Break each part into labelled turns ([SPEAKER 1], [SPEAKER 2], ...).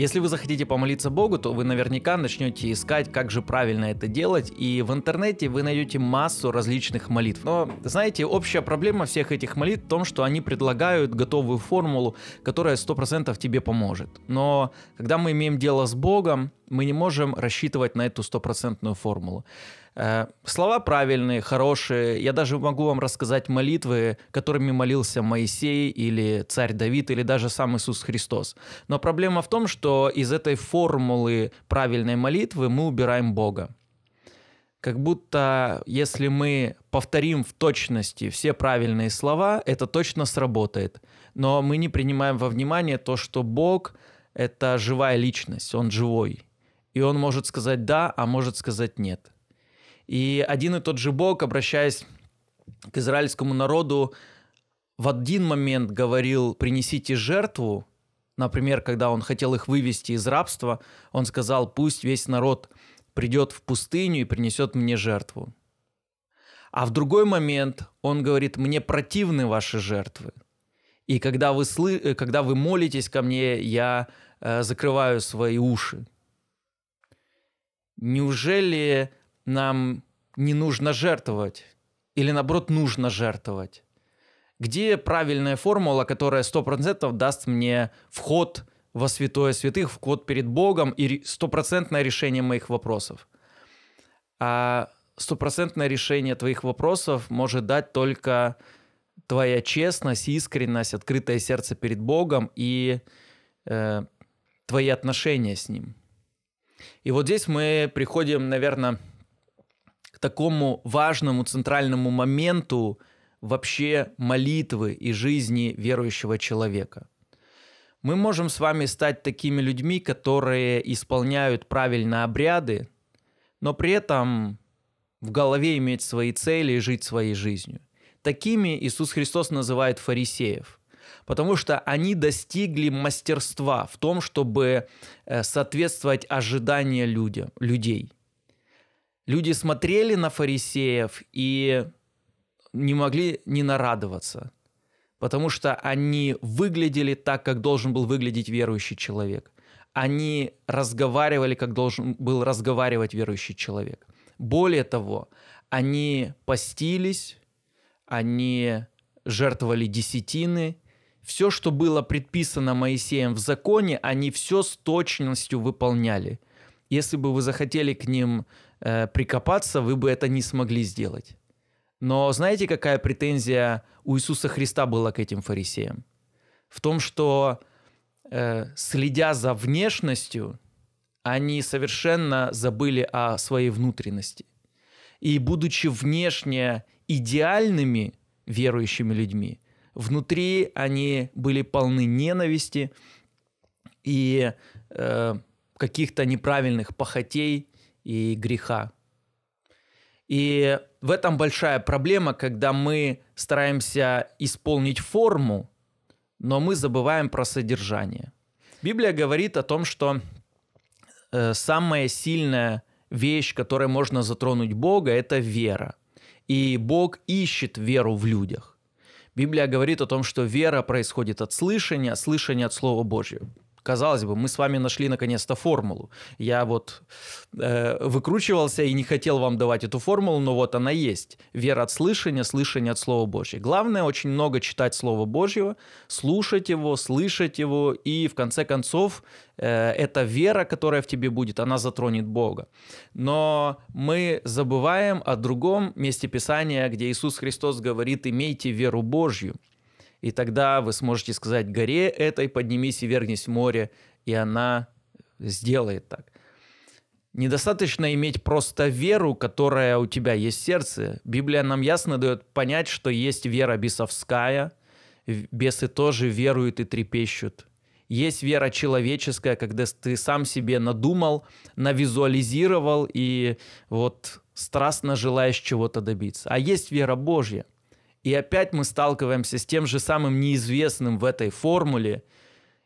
[SPEAKER 1] Если вы захотите помолиться Богу, то вы наверняка начнете искать, как же правильно это делать, и в интернете вы найдете массу различных молитв. Но, знаете, общая проблема всех этих молитв в том, что они предлагают готовую формулу, которая 100% тебе поможет. Но когда мы имеем дело с Богом, мы не можем рассчитывать на эту стопроцентную формулу. Э, слова правильные, хорошие. Я даже могу вам рассказать молитвы, которыми молился Моисей или царь Давид или даже сам Иисус Христос. Но проблема в том, что из этой формулы правильной молитвы мы убираем Бога. Как будто если мы повторим в точности все правильные слова, это точно сработает. Но мы не принимаем во внимание то, что Бог – это живая личность, Он живой. И Он может сказать «да», а может сказать «нет». И один и тот же Бог, обращаясь к израильскому народу, в один момент говорил «принесите жертву», например, когда он хотел их вывести из рабства, он сказал «пусть весь народ придет в пустыню и принесет мне жертву». А в другой момент он говорит «мне противны ваши жертвы». И когда вы, слы... когда вы молитесь ко мне, я э, закрываю свои уши. Неужели нам не нужно жертвовать? Или наоборот, нужно жертвовать? Где правильная формула, которая 100% даст мне вход во святое святых, вход перед Богом и стопроцентное решение моих вопросов? А стопроцентное решение твоих вопросов может дать только твоя честность, искренность, открытое сердце перед Богом и э, твои отношения с Ним. И вот здесь мы приходим, наверное, такому важному центральному моменту вообще молитвы и жизни верующего человека. Мы можем с вами стать такими людьми, которые исполняют правильно обряды, но при этом в голове иметь свои цели и жить своей жизнью. Такими Иисус Христос называет фарисеев, потому что они достигли мастерства в том, чтобы э, соответствовать ожиданиям людей – Люди смотрели на фарисеев и не могли не нарадоваться, потому что они выглядели так, как должен был выглядеть верующий человек. Они разговаривали, как должен был разговаривать верующий человек. Более того, они постились, они жертвовали десятины, все, что было предписано Моисеем в законе, они все с точностью выполняли. Если бы вы захотели к ним э, прикопаться, вы бы это не смогли сделать. Но знаете, какая претензия у Иисуса Христа была к этим фарисеям? В том, что э, следя за внешностью, они совершенно забыли о своей внутренности. И будучи внешне идеальными верующими людьми, внутри они были полны ненависти и э, каких-то неправильных похотей и греха. И в этом большая проблема, когда мы стараемся исполнить форму, но мы забываем про содержание. Библия говорит о том, что э, самая сильная вещь, которой можно затронуть Бога, это вера. И Бог ищет веру в людях. Библия говорит о том, что вера происходит от слышания, слышания от Слова Божьего. Казалось бы, мы с вами нашли наконец-то формулу. Я вот э, выкручивался и не хотел вам давать эту формулу, но вот она есть. Вера от слышания, слышание от Слова Божьего. Главное очень много читать Слово Божьего, слушать его, слышать его, и в конце концов э, эта вера, которая в тебе будет, она затронет Бога. Но мы забываем о другом месте Писания, где Иисус Христос говорит, имейте веру Божью. И тогда вы сможете сказать горе этой, поднимись и вернись в море, и она сделает так. Недостаточно иметь просто веру, которая у тебя есть в сердце. Библия нам ясно дает понять, что есть вера бесовская. Бесы тоже веруют и трепещут. Есть вера человеческая, когда ты сам себе надумал, навизуализировал и вот страстно желаешь чего-то добиться. А есть вера Божья – и опять мы сталкиваемся с тем же самым неизвестным в этой формуле.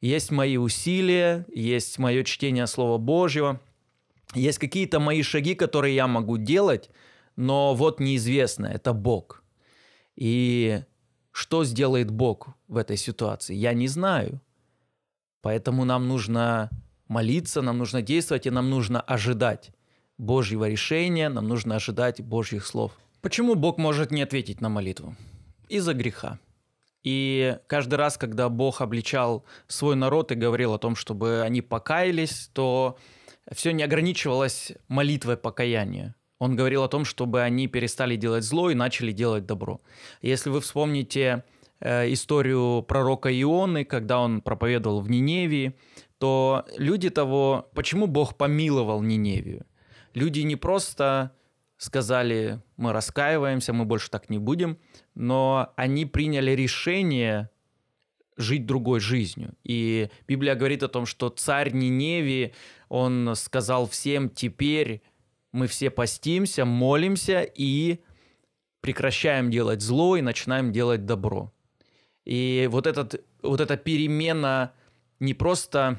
[SPEAKER 1] Есть мои усилия, есть мое чтение Слова Божьего, есть какие-то мои шаги, которые я могу делать, но вот неизвестно, это Бог. И что сделает Бог в этой ситуации, я не знаю. Поэтому нам нужно молиться, нам нужно действовать, и нам нужно ожидать Божьего решения, нам нужно ожидать Божьих слов. Почему Бог может не ответить на молитву? Из-за греха. И каждый раз, когда Бог обличал свой народ и говорил о том, чтобы они покаялись, то все не ограничивалось молитвой покаяния. Он говорил о том, чтобы они перестали делать зло и начали делать добро. Если вы вспомните э, историю пророка Ионы, когда он проповедовал в Ниневии, то люди того, почему Бог помиловал Ниневию? Люди не просто сказали, мы раскаиваемся, мы больше так не будем, но они приняли решение жить другой жизнью. И Библия говорит о том, что царь Ниневии, он сказал всем, теперь мы все постимся, молимся и прекращаем делать зло и начинаем делать добро. И вот, этот, вот эта перемена не просто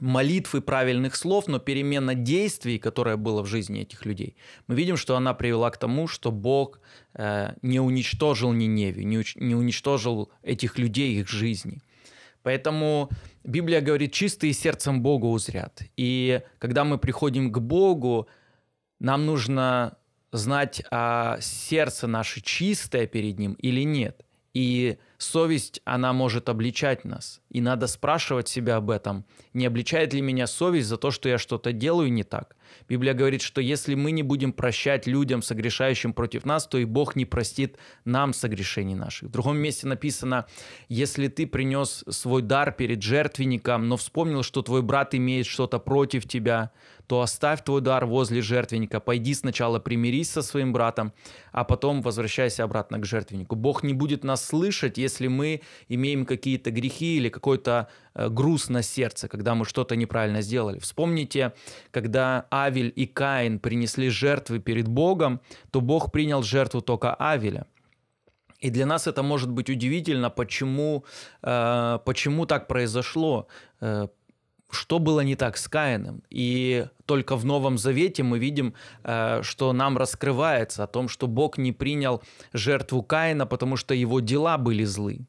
[SPEAKER 1] молитвы правильных слов, но перемена действий, которая была в жизни этих людей, мы видим, что она привела к тому, что Бог э, не уничтожил Ниневию, не, уч- не уничтожил этих людей, их жизни. Поэтому Библия говорит, чистые сердцем Богу узрят. И когда мы приходим к Богу, нам нужно знать, а сердце наше чистое перед Ним или нет. И совесть, она может обличать нас. И надо спрашивать себя об этом. Не обличает ли меня совесть за то, что я что-то делаю не так? Библия говорит, что если мы не будем прощать людям, согрешающим против нас, то и Бог не простит нам согрешений наших. В другом месте написано, если ты принес свой дар перед жертвенником, но вспомнил, что твой брат имеет что-то против тебя, то оставь твой дар возле жертвенника, пойди сначала примирись со своим братом, а потом возвращайся обратно к жертвеннику. Бог не будет нас слышать, если мы имеем какие-то грехи или какой-то груз на сердце, когда мы что-то неправильно сделали. Вспомните, когда Авель и Каин принесли жертвы перед Богом, то Бог принял жертву только Авеля. И для нас это может быть удивительно, почему, э, почему так произошло. Э, что было не так с Каином. И только в Новом Завете мы видим, э, что нам раскрывается о том, что Бог не принял жертву Каина, потому что его дела были злы.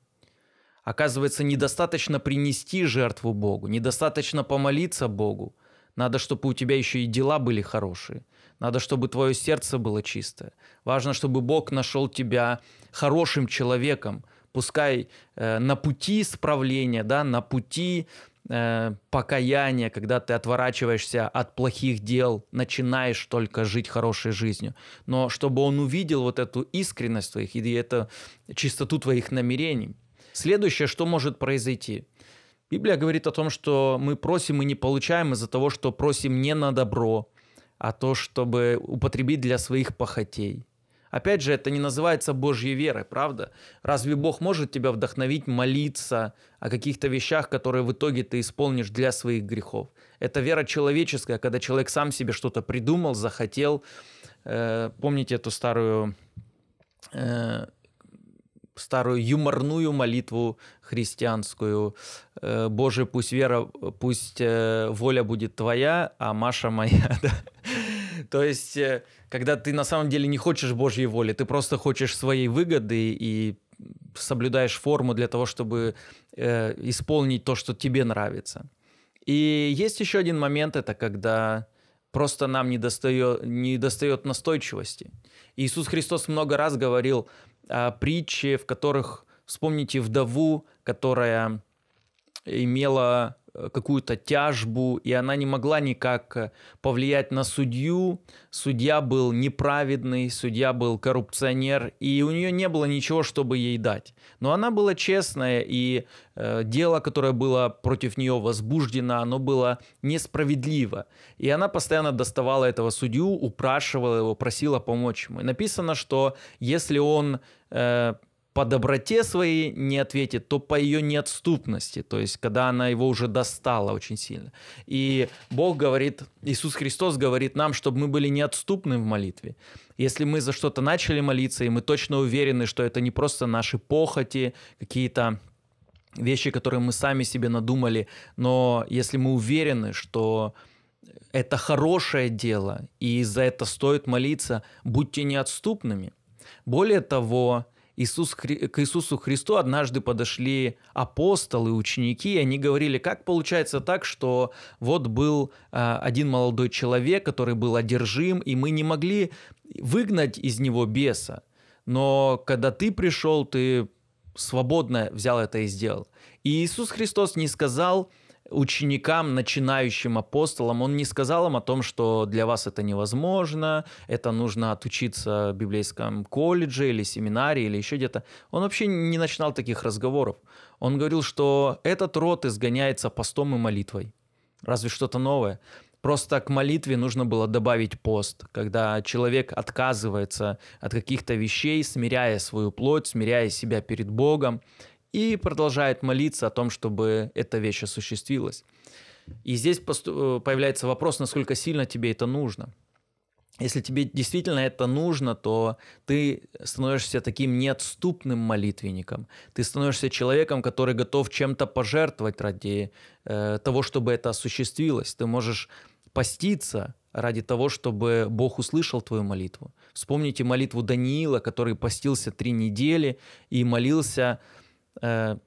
[SPEAKER 1] Оказывается, недостаточно принести жертву Богу, недостаточно помолиться Богу. Надо, чтобы у тебя еще и дела были хорошие. Надо, чтобы твое сердце было чистое. Важно, чтобы Бог нашел тебя хорошим человеком, пускай э, на пути исправления, да, на пути э, покаяния, когда ты отворачиваешься от плохих дел, начинаешь только жить хорошей жизнью. Но чтобы он увидел вот эту искренность твоих и эту чистоту твоих намерений. Следующее, что может произойти? Библия говорит о том, что мы просим и не получаем из-за того, что просим не на добро, а то, чтобы употребить для своих похотей. Опять же, это не называется Божьей верой, правда? Разве Бог может тебя вдохновить молиться о каких-то вещах, которые в итоге ты исполнишь для своих грехов? Это вера человеческая, когда человек сам себе что-то придумал, захотел. Э, помните эту старую э, старую юморную молитву христианскую. Э, Боже, пусть вера, пусть э, воля будет твоя, а Маша моя. Да? То есть, э, когда ты на самом деле не хочешь Божьей воли, ты просто хочешь своей выгоды и соблюдаешь форму для того, чтобы исполнить то, что тебе нравится. И есть еще один момент, это когда просто нам не достает, не достает настойчивости. Иисус Христос много раз говорил о притче, в которых, вспомните вдову, которая имела какую-то тяжбу, и она не могла никак э, повлиять на судью. Судья был неправедный, судья был коррупционер, и у нее не было ничего, чтобы ей дать. Но она была честная, и э, дело, которое было против нее возбуждено, оно было несправедливо. И она постоянно доставала этого судью, упрашивала его, просила помочь ему. И написано, что если он э, по доброте своей не ответит, то по ее неотступности, то есть когда она его уже достала очень сильно. И Бог говорит, Иисус Христос говорит нам, чтобы мы были неотступны в молитве. Если мы за что-то начали молиться, и мы точно уверены, что это не просто наши похоти, какие-то вещи, которые мы сами себе надумали, но если мы уверены, что это хорошее дело, и за это стоит молиться, будьте неотступными. Более того, Иисус, к Иисусу Христу однажды подошли апостолы, ученики, и они говорили, как получается так, что вот был а, один молодой человек, который был одержим, и мы не могли выгнать из него беса. Но когда ты пришел, ты свободно взял это и сделал. И Иисус Христос не сказал, ученикам, начинающим апостолам, он не сказал им о том, что для вас это невозможно, это нужно отучиться в библейском колледже или семинаре или еще где-то. Он вообще не начинал таких разговоров. Он говорил, что этот род изгоняется постом и молитвой. Разве что-то новое? Просто к молитве нужно было добавить пост, когда человек отказывается от каких-то вещей, смиряя свою плоть, смиряя себя перед Богом и продолжает молиться о том, чтобы эта вещь осуществилась. И здесь э, появляется вопрос, насколько сильно тебе это нужно. Если тебе действительно это нужно, то ты становишься таким неотступным молитвенником. Ты становишься человеком, который готов чем-то пожертвовать ради э, того, чтобы это осуществилось. Ты можешь поститься ради того, чтобы Бог услышал твою молитву. Вспомните молитву Даниила, который постился три недели и молился э,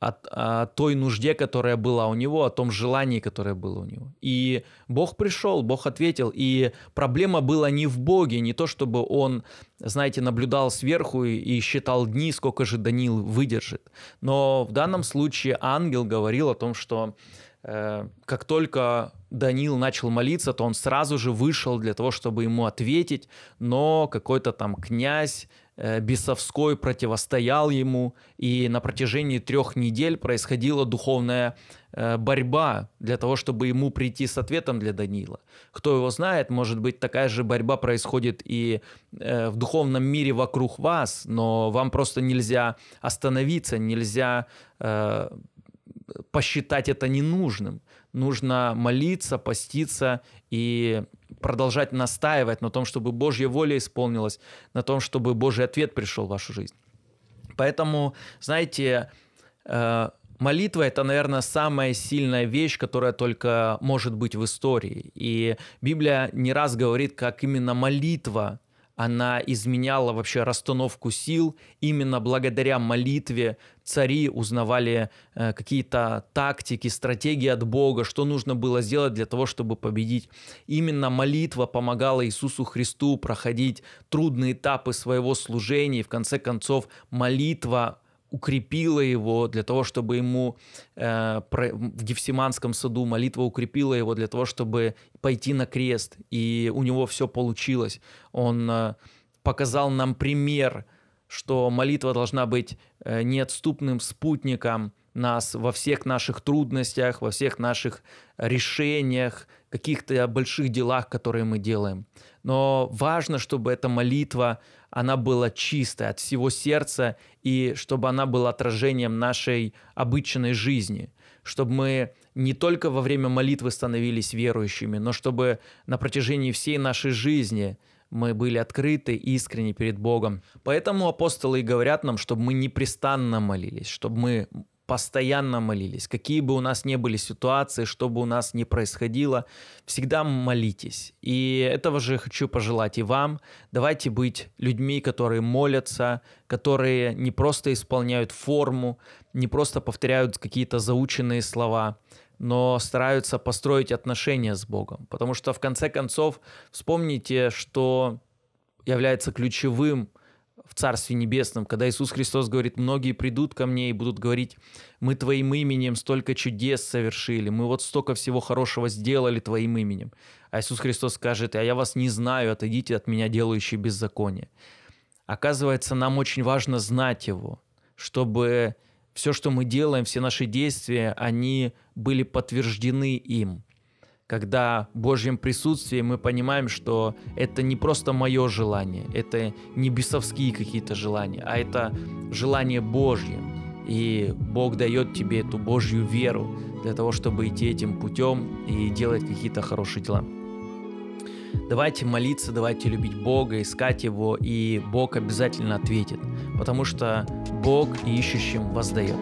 [SPEAKER 1] о, о той нужде, которая была у него, о том желании, которое было у него. И Бог пришел, Бог ответил. И проблема была не в Боге, не то, чтобы он, знаете, наблюдал сверху и считал дни, сколько же Даниил выдержит. Но в данном случае ангел говорил о том, что э, как только Даниил начал молиться, то он сразу же вышел для того, чтобы ему ответить, но какой-то там князь бесовской противостоял ему, и на протяжении трех недель происходила духовная э, борьба для того, чтобы ему прийти с ответом для Данила. Кто его знает, может быть, такая же борьба происходит и э, в духовном мире вокруг вас, но вам просто нельзя остановиться, нельзя посчитать это ненужным. Нужно молиться, поститься и продолжать настаивать на том, чтобы Божья воля исполнилась, на том, чтобы Божий ответ пришел в вашу жизнь. Поэтому, знаете, э, молитва это, наверное, самая сильная вещь, которая только может быть в истории. И Библия не раз говорит, как именно молитва она изменяла вообще расстановку сил. Именно благодаря молитве цари узнавали э, какие-то тактики, стратегии от Бога, что нужно было сделать для того, чтобы победить. Именно молитва помогала Иисусу Христу проходить трудные этапы своего служения. И в конце концов молитва укрепила его для того, чтобы ему э, в Гефсиманском саду молитва укрепила его для того, чтобы пойти на крест, и у него все получилось. Он э, показал нам пример, что молитва должна быть э, неотступным спутником нас во всех наших трудностях, во всех наших решениях, каких-то больших делах, которые мы делаем. Но важно, чтобы эта молитва, она была чистая от всего сердца, и чтобы она была отражением нашей обычной жизни, чтобы мы не только во время молитвы становились верующими, но чтобы на протяжении всей нашей жизни мы были открыты, искренни перед Богом. Поэтому апостолы и говорят нам, чтобы мы непрестанно молились, чтобы мы постоянно молились. Какие бы у нас ни были ситуации, что бы у нас ни происходило, всегда молитесь. И этого же хочу пожелать и вам. Давайте быть людьми, которые молятся, которые не просто исполняют форму, не просто повторяют какие-то заученные слова, но стараются построить отношения с Богом. Потому что в конце концов вспомните, что является ключевым – в Царстве Небесном, когда Иисус Христос говорит, многие придут ко мне и будут говорить, мы Твоим именем столько чудес совершили, мы вот столько всего хорошего сделали Твоим именем. А Иисус Христос скажет, а я вас не знаю, отойдите от меня, делающие беззаконие. Оказывается, нам очень важно знать Его, чтобы все, что мы делаем, все наши действия, они были подтверждены им – когда Божьем присутствии мы понимаем, что это не просто мое желание, это не бесовские какие-то желания, а это желание Божье. И Бог дает тебе эту Божью веру для того, чтобы идти этим путем и делать какие-то хорошие дела. Давайте молиться, давайте любить Бога, искать Его, и Бог обязательно ответит, потому что Бог ищущим воздает.